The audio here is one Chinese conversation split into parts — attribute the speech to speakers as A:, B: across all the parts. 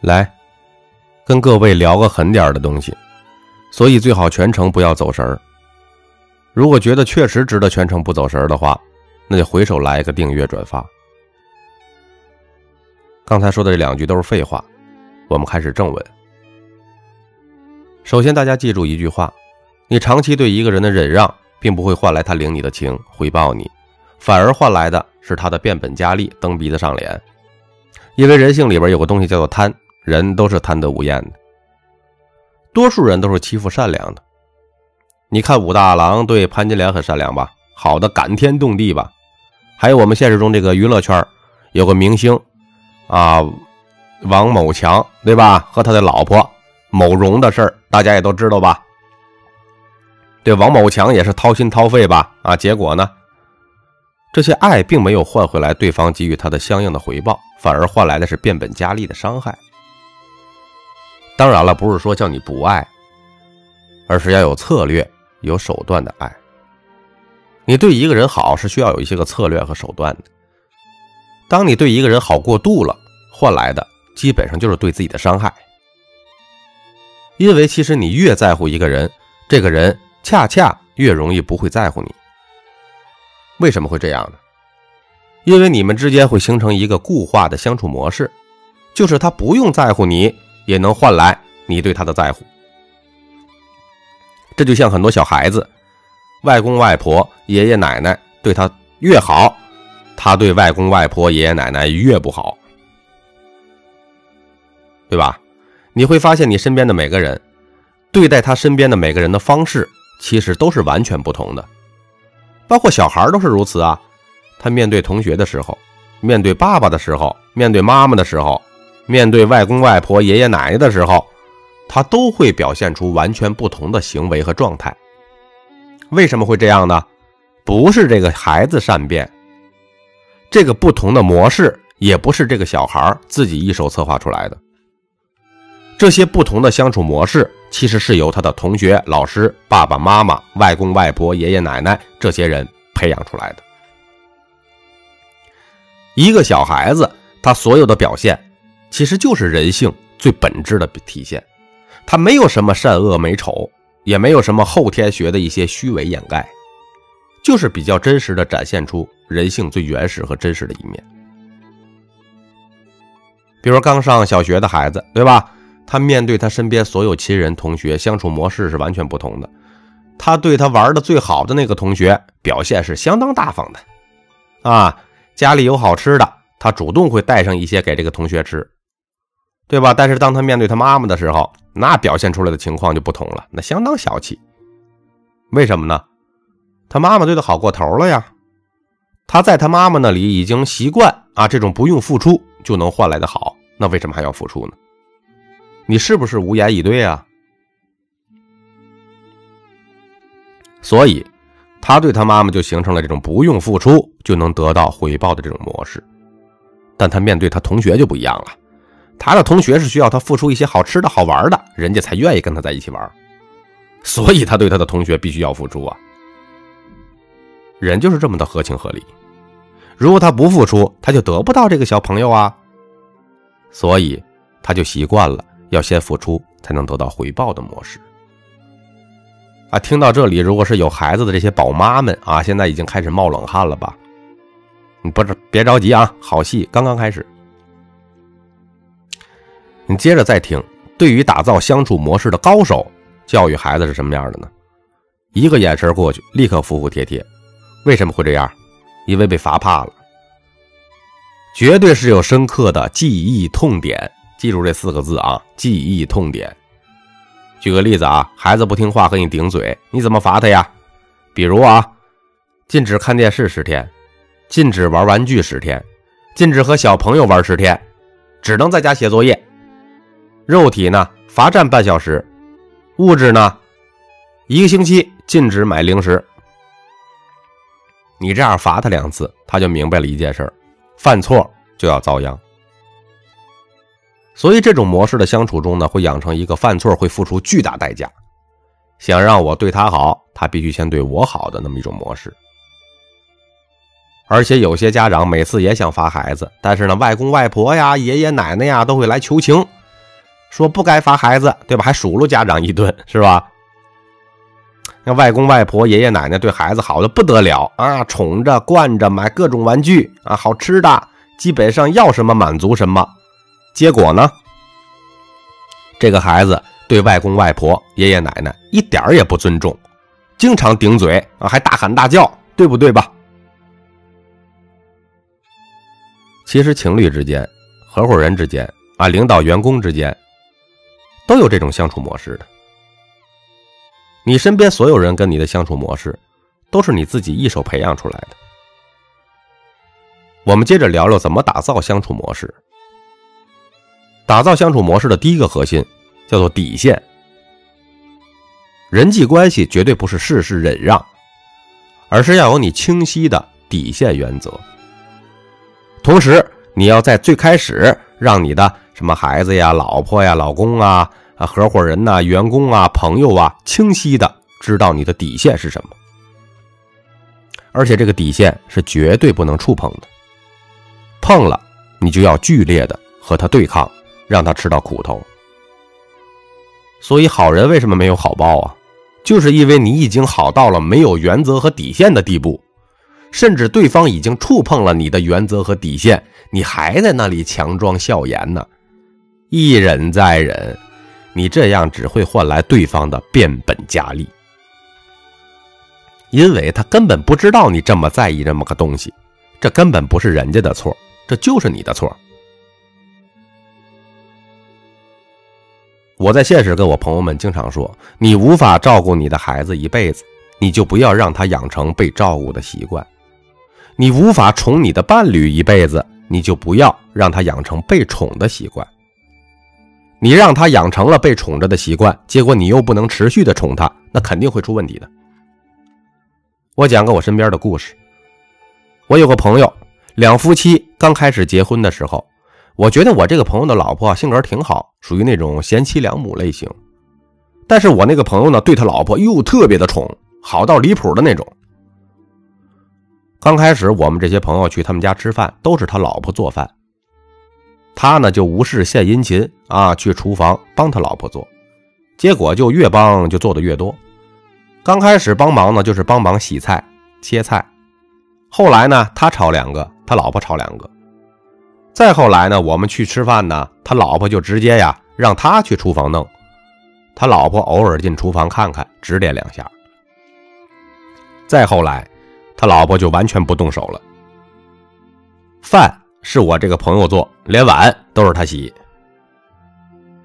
A: 来，跟各位聊个狠点的东西，所以最好全程不要走神儿。如果觉得确实值得全程不走神儿的话，那就回手来一个订阅转发。刚才说的这两句都是废话，我们开始正文。首先，大家记住一句话：你长期对一个人的忍让，并不会换来他领你的情、回报你，反而换来的是他的变本加厉、蹬鼻子上脸。因为人性里边有个东西叫做贪，人都是贪得无厌的。多数人都是欺负善良的。你看武大郎对潘金莲很善良吧，好的感天动地吧。还有我们现实中这个娱乐圈有个明星啊，王某强对吧？和他的老婆某荣的事儿，大家也都知道吧？对，王某强也是掏心掏肺吧？啊，结果呢？这些爱并没有换回来对方给予他的相应的回报，反而换来的是变本加厉的伤害。当然了，不是说叫你不爱，而是要有策略、有手段的爱。你对一个人好是需要有一些个策略和手段的。当你对一个人好过度了，换来的基本上就是对自己的伤害。因为其实你越在乎一个人，这个人恰恰越容易不会在乎你。为什么会这样呢？因为你们之间会形成一个固化的相处模式，就是他不用在乎你，也能换来你对他的在乎。这就像很多小孩子，外公外婆、爷爷奶奶对他越好，他对外公外婆、爷爷奶奶越不好，对吧？你会发现，你身边的每个人对待他身边的每个人的方式，其实都是完全不同的。包括小孩都是如此啊，他面对同学的时候，面对爸爸的时候，面对妈妈的时候，面对外公外婆、爷爷奶奶的时候，他都会表现出完全不同的行为和状态。为什么会这样呢？不是这个孩子善变，这个不同的模式也不是这个小孩自己一手策划出来的。这些不同的相处模式。其实是由他的同学、老师、爸爸妈妈、外公外婆、爷爷奶奶这些人培养出来的。一个小孩子，他所有的表现，其实就是人性最本质的体现。他没有什么善恶美丑，也没有什么后天学的一些虚伪掩盖，就是比较真实的展现出人性最原始和真实的一面。比如刚上小学的孩子，对吧？他面对他身边所有亲人、同学相处模式是完全不同的。他对他玩的最好的那个同学表现是相当大方的，啊，家里有好吃的，他主动会带上一些给这个同学吃，对吧？但是当他面对他妈妈的时候，那表现出来的情况就不同了，那相当小气。为什么呢？他妈妈对他好过头了呀。他在他妈妈那里已经习惯啊，这种不用付出就能换来的好，那为什么还要付出呢？你是不是无言以对啊？所以，他对他妈妈就形成了这种不用付出就能得到回报的这种模式。但他面对他同学就不一样了，他的同学是需要他付出一些好吃的好玩的，人家才愿意跟他在一起玩。所以他对他的同学必须要付出啊。人就是这么的合情合理。如果他不付出，他就得不到这个小朋友啊。所以他就习惯了。要先付出才能得到回报的模式啊！听到这里，如果是有孩子的这些宝妈们啊，现在已经开始冒冷汗了吧？你不是别着急啊，好戏刚刚开始。你接着再听，对于打造相处模式的高手，教育孩子是什么样的呢？一个眼神过去，立刻服服帖帖。为什么会这样？因为被罚怕了，绝对是有深刻的记忆痛点。记住这四个字啊，记忆痛点。举个例子啊，孩子不听话和你顶嘴，你怎么罚他呀？比如啊，禁止看电视十天，禁止玩玩具十天，禁止和小朋友玩十天，只能在家写作业。肉体呢，罚站半小时；物质呢，一个星期禁止买零食。你这样罚他两次，他就明白了一件事儿犯错就要遭殃。所以，这种模式的相处中呢，会养成一个犯错会付出巨大代价，想让我对他好，他必须先对我好的那么一种模式。而且，有些家长每次也想罚孩子，但是呢，外公外婆呀、爷爷奶奶呀都会来求情，说不该罚孩子，对吧？还数落家长一顿，是吧？那外公外婆、爷爷奶奶对孩子好的不得了啊，宠着、惯着，买各种玩具啊，好吃的，基本上要什么满足什么。结果呢，这个孩子对外公外婆、爷爷奶奶一点也不尊重，经常顶嘴啊，还大喊大叫，对不对吧？其实情侣之间、合伙人之间啊，领导员工之间，都有这种相处模式的。你身边所有人跟你的相处模式，都是你自己一手培养出来的。我们接着聊聊怎么打造相处模式。打造相处模式的第一个核心叫做底线。人际关系绝对不是事事忍让，而是要有你清晰的底线原则。同时，你要在最开始让你的什么孩子呀、老婆呀、老公啊。啊，合伙人呐，员工啊，朋友啊，清晰的知道你的底线是什么，而且这个底线是绝对不能触碰的，碰了你就要剧烈的和他对抗，让他吃到苦头。所以好人为什么没有好报啊？就是因为你已经好到了没有原则和底线的地步，甚至对方已经触碰了你的原则和底线，你还在那里强装笑颜呢，一忍再忍。你这样只会换来对方的变本加厉，因为他根本不知道你这么在意这么个东西，这根本不是人家的错，这就是你的错。我在现实跟我朋友们经常说，你无法照顾你的孩子一辈子，你就不要让他养成被照顾的习惯；你无法宠你的伴侣一辈子，你就不要让他养成被宠的习惯。你让他养成了被宠着的习惯，结果你又不能持续的宠他，那肯定会出问题的。我讲个我身边的故事。我有个朋友，两夫妻刚开始结婚的时候，我觉得我这个朋友的老婆性格挺好，属于那种贤妻良母类型。但是我那个朋友呢，对他老婆又特别的宠，好到离谱的那种。刚开始我们这些朋友去他们家吃饭，都是他老婆做饭。他呢就无事献殷勤啊，去厨房帮他老婆做，结果就越帮就做的越多。刚开始帮忙呢，就是帮忙洗菜、切菜，后来呢，他炒两个，他老婆炒两个，再后来呢，我们去吃饭呢，他老婆就直接呀让他去厨房弄，他老婆偶尔进厨房看看，指点两下。再后来，他老婆就完全不动手了，饭。是我这个朋友做，连碗都是他洗。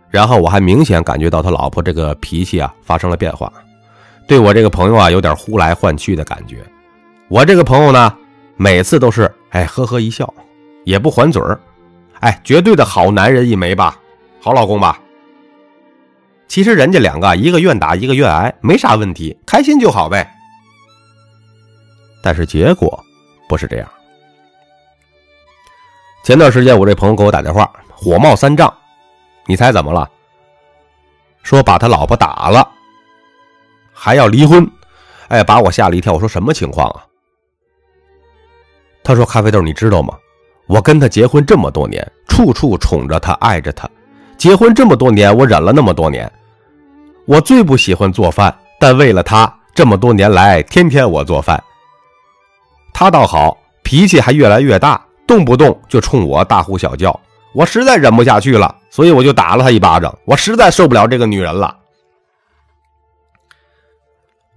A: 然后我还明显感觉到他老婆这个脾气啊发生了变化，对我这个朋友啊有点呼来唤去的感觉。我这个朋友呢，每次都是哎呵呵一笑，也不还嘴儿，哎，绝对的好男人一枚吧，好老公吧。其实人家两个一个愿打一个愿挨，没啥问题，开心就好呗。但是结果不是这样。前段时间，我这朋友给我打电话，火冒三丈。你猜怎么了？说把他老婆打了，还要离婚。哎，把我吓了一跳。我说什么情况啊？他说：“咖啡豆，你知道吗？我跟他结婚这么多年，处处宠着他，爱着他。结婚这么多年，我忍了那么多年。我最不喜欢做饭，但为了他，这么多年来，天天我做饭。他倒好，脾气还越来越大。”动不动就冲我大呼小叫，我实在忍不下去了，所以我就打了他一巴掌。我实在受不了这个女人了。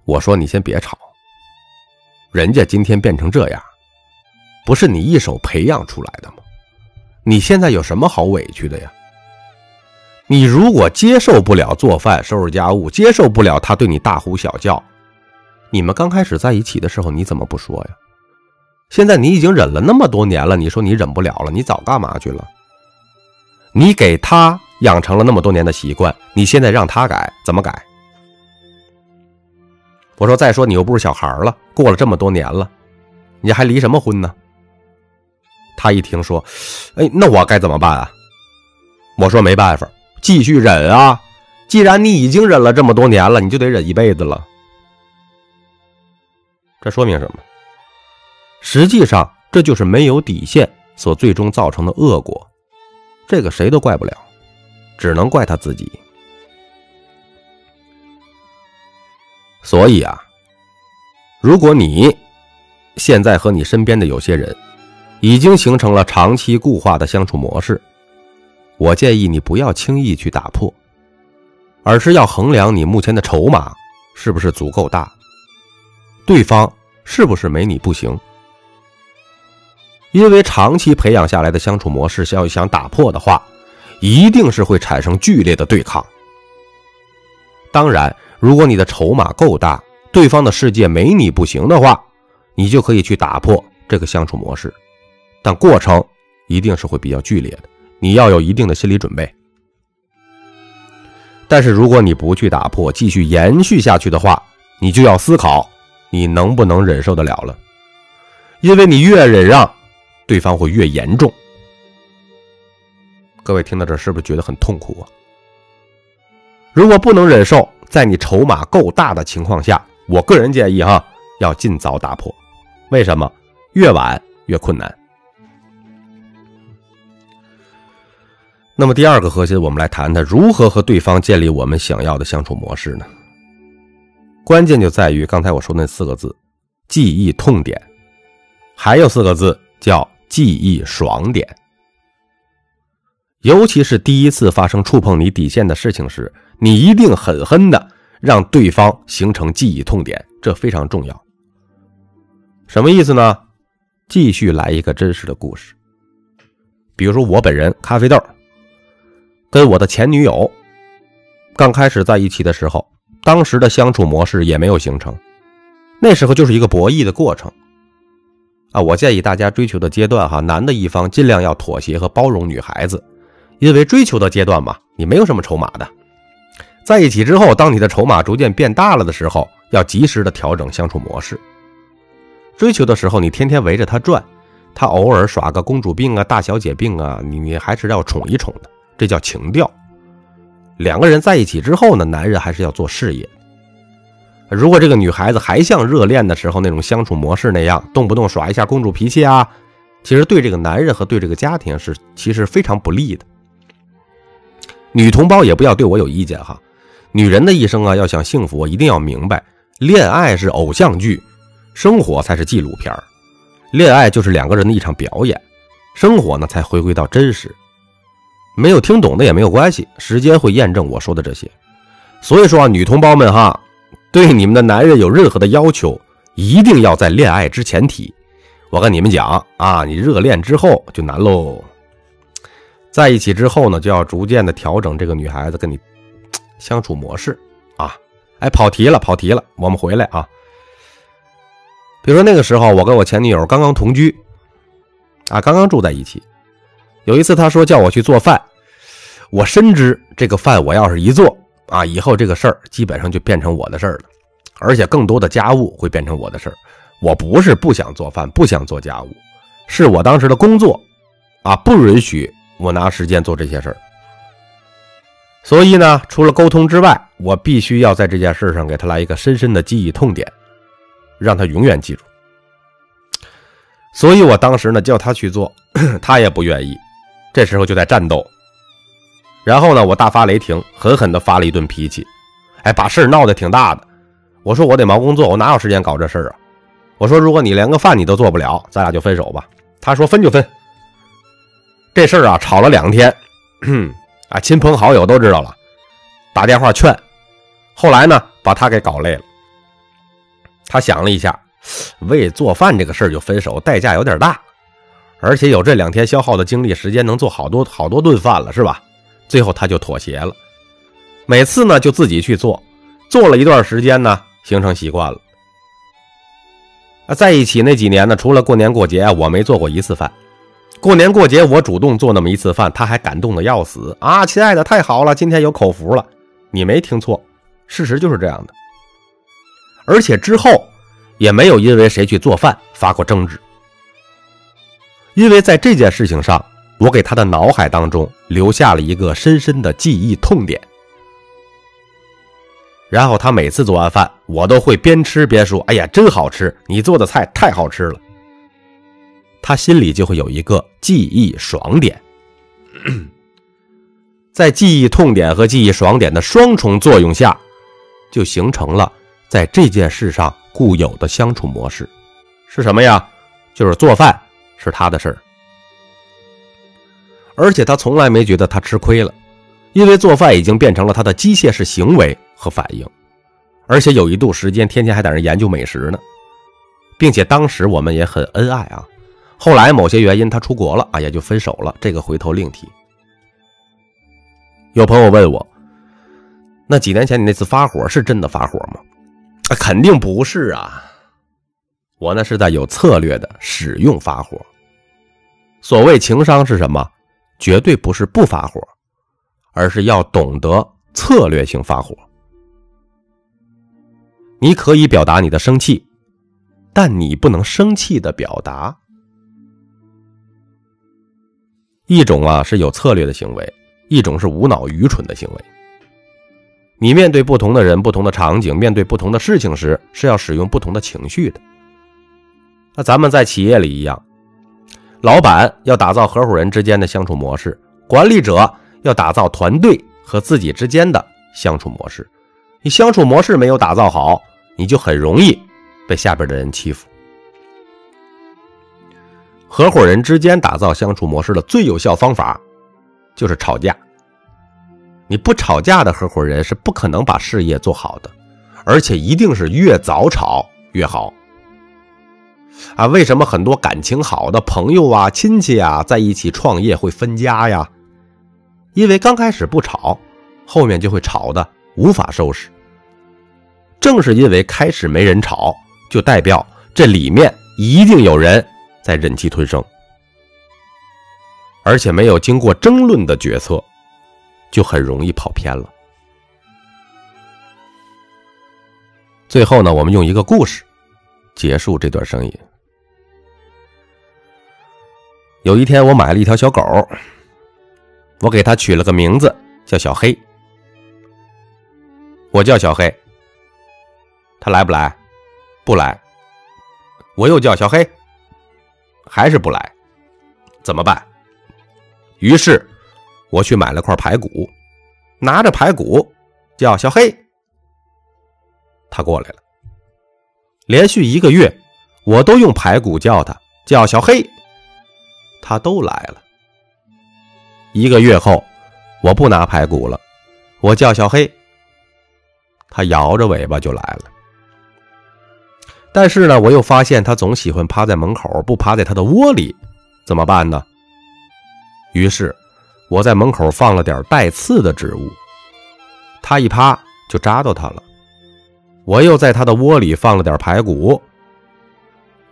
A: 我说：“你先别吵，人家今天变成这样，不是你一手培养出来的吗？你现在有什么好委屈的呀？你如果接受不了做饭、收拾家务，接受不了他对你大呼小叫，你们刚开始在一起的时候，你怎么不说呀？”现在你已经忍了那么多年了，你说你忍不了了，你早干嘛去了？你给他养成了那么多年的习惯，你现在让他改，怎么改？我说，再说你又不是小孩了，过了这么多年了，你还离什么婚呢？他一听说，哎，那我该怎么办啊？我说没办法，继续忍啊！既然你已经忍了这么多年了，你就得忍一辈子了。这说明什么？实际上，这就是没有底线所最终造成的恶果，这个谁都怪不了。只能怪他自己。所以啊，如果你现在和你身边的有些人已经形成了长期固化的相处模式，我建议你不要轻易去打破，而是要衡量你目前的筹码是不是足够大，对方是不是没你不行。因为长期培养下来的相处模式，要想打破的话，一定是会产生剧烈的对抗。当然，如果你的筹码够大，对方的世界没你不行的话，你就可以去打破这个相处模式，但过程一定是会比较剧烈的，你要有一定的心理准备。但是如果你不去打破，继续延续下去的话，你就要思考你能不能忍受得了了，因为你越忍让。对方会越严重。各位听到这是不是觉得很痛苦啊？如果不能忍受，在你筹码够大的情况下，我个人建议哈，要尽早打破。为什么？越晚越困难。那么第二个核心，我们来谈谈如何和对方建立我们想要的相处模式呢？关键就在于刚才我说那四个字：记忆痛点，还有四个字叫。记忆爽点，尤其是第一次发生触碰你底线的事情时，你一定狠狠的让对方形成记忆痛点，这非常重要。什么意思呢？继续来一个真实的故事，比如说我本人咖啡豆，跟我的前女友刚开始在一起的时候，当时的相处模式也没有形成，那时候就是一个博弈的过程。啊，我建议大家追求的阶段哈，男的一方尽量要妥协和包容女孩子，因为追求的阶段嘛，你没有什么筹码的。在一起之后，当你的筹码逐渐变大了的时候，要及时的调整相处模式。追求的时候，你天天围着他转，他偶尔耍个公主病啊、大小姐病啊，你你还是要宠一宠的，这叫情调。两个人在一起之后呢，男人还是要做事业。如果这个女孩子还像热恋的时候那种相处模式那样，动不动耍一下公主脾气啊，其实对这个男人和对这个家庭是其实非常不利的。女同胞也不要对我有意见哈，女人的一生啊，要想幸福，一定要明白，恋爱是偶像剧，生活才是纪录片恋爱就是两个人的一场表演，生活呢才回归到真实。没有听懂的也没有关系，时间会验证我说的这些。所以说啊，女同胞们哈。对你们的男人有任何的要求，一定要在恋爱之前提。我跟你们讲啊，你热恋之后就难喽。在一起之后呢，就要逐渐的调整这个女孩子跟你相处模式啊。哎，跑题了，跑题了，我们回来啊。比如说那个时候，我跟我前女友刚刚同居啊，刚刚住在一起。有一次，她说叫我去做饭，我深知这个饭我要是一做。啊，以后这个事儿基本上就变成我的事儿了，而且更多的家务会变成我的事儿。我不是不想做饭，不想做家务，是我当时的工作啊不允许我拿时间做这些事儿。所以呢，除了沟通之外，我必须要在这件事上给他来一个深深的记忆痛点，让他永远记住。所以我当时呢叫他去做，他也不愿意，这时候就在战斗。然后呢，我大发雷霆，狠狠地发了一顿脾气，哎，把事儿闹得挺大的。我说我得忙工作，我哪有时间搞这事儿啊？我说如果你连个饭你都做不了，咱俩就分手吧。他说分就分。这事儿啊，吵了两天，啊，亲朋好友都知道了，打电话劝。后来呢，把他给搞累了。他想了一下，为做饭这个事儿就分手，代价有点大，而且有这两天消耗的精力时间，能做好多好多顿饭了，是吧？最后他就妥协了，每次呢就自己去做，做了一段时间呢，形成习惯了。在一起那几年呢，除了过年过节，我没做过一次饭。过年过节我主动做那么一次饭，他还感动的要死啊！亲爱的，太好了，今天有口福了。你没听错，事实就是这样的。而且之后也没有因为谁去做饭发过争执，因为在这件事情上。我给他的脑海当中留下了一个深深的记忆痛点，然后他每次做完饭，我都会边吃边说：“哎呀，真好吃！你做的菜太好吃了。”他心里就会有一个记忆爽点。在记忆痛点和记忆爽点的双重作用下，就形成了在这件事上固有的相处模式，是什么呀？就是做饭是他的事儿，而且他从来没觉得他吃亏了，因为做饭已经变成了他的机械式行为和反应，而且有一度时间天天还在那研究美食呢，并且当时我们也很恩爱啊。后来某些原因他出国了，啊，也就分手了，这个回头另提。有朋友问我，那几年前你那次发火是真的发火吗？啊，肯定不是啊，我那是在有策略的使用发火。所谓情商是什么？绝对不是不发火，而是要懂得策略性发火。你可以表达你的生气，但你不能生气的表达。一种啊是有策略的行为。一种是无脑愚蠢的行为。你面对不同的人、不同的场景、面对不同的事情时，是要使用不同的情绪的。那咱们在企业里一样，老板要打造合伙人之间的相处模式，管理者要打造团队和自己之间的相处模式。你相处模式没有打造好，你就很容易被下边的人欺负。合伙人之间打造相处模式的最有效方法。就是吵架，你不吵架的合伙人是不可能把事业做好的，而且一定是越早吵越好。啊，为什么很多感情好的朋友啊、亲戚啊在一起创业会分家呀？因为刚开始不吵，后面就会吵的无法收拾。正是因为开始没人吵，就代表这里面一定有人在忍气吞声。而且没有经过争论的决策，就很容易跑偏了。最后呢，我们用一个故事结束这段声音。有一天，我买了一条小狗，我给它取了个名字，叫小黑。我叫小黑，它来不来？不来。我又叫小黑，还是不来。怎么办？于是，我去买了块排骨，拿着排骨叫小黑，他过来了。连续一个月，我都用排骨叫他，叫小黑，他都来了。一个月后，我不拿排骨了，我叫小黑，他摇着尾巴就来了。但是呢，我又发现他总喜欢趴在门口，不趴在他的窝里，怎么办呢？于是，我在门口放了点带刺的植物，它一趴就扎到它了。我又在它的窝里放了点排骨，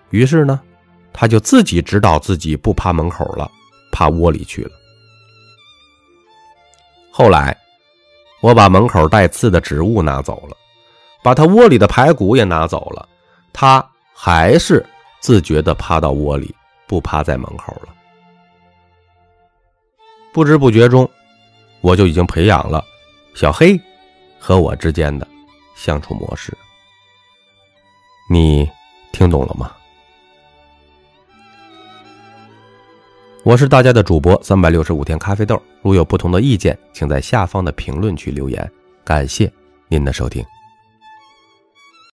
A: 于是呢，他就自己知道自己不趴门口了，趴窝里去了。后来，我把门口带刺的植物拿走了，把他窝里的排骨也拿走了，他还是自觉地趴到窝里，不趴在门口了。不知不觉中，我就已经培养了小黑和我之间的相处模式。你听懂了吗？我是大家的主播三百六十五天咖啡豆。如有不同的意见，请在下方的评论区留言。感谢您的收听。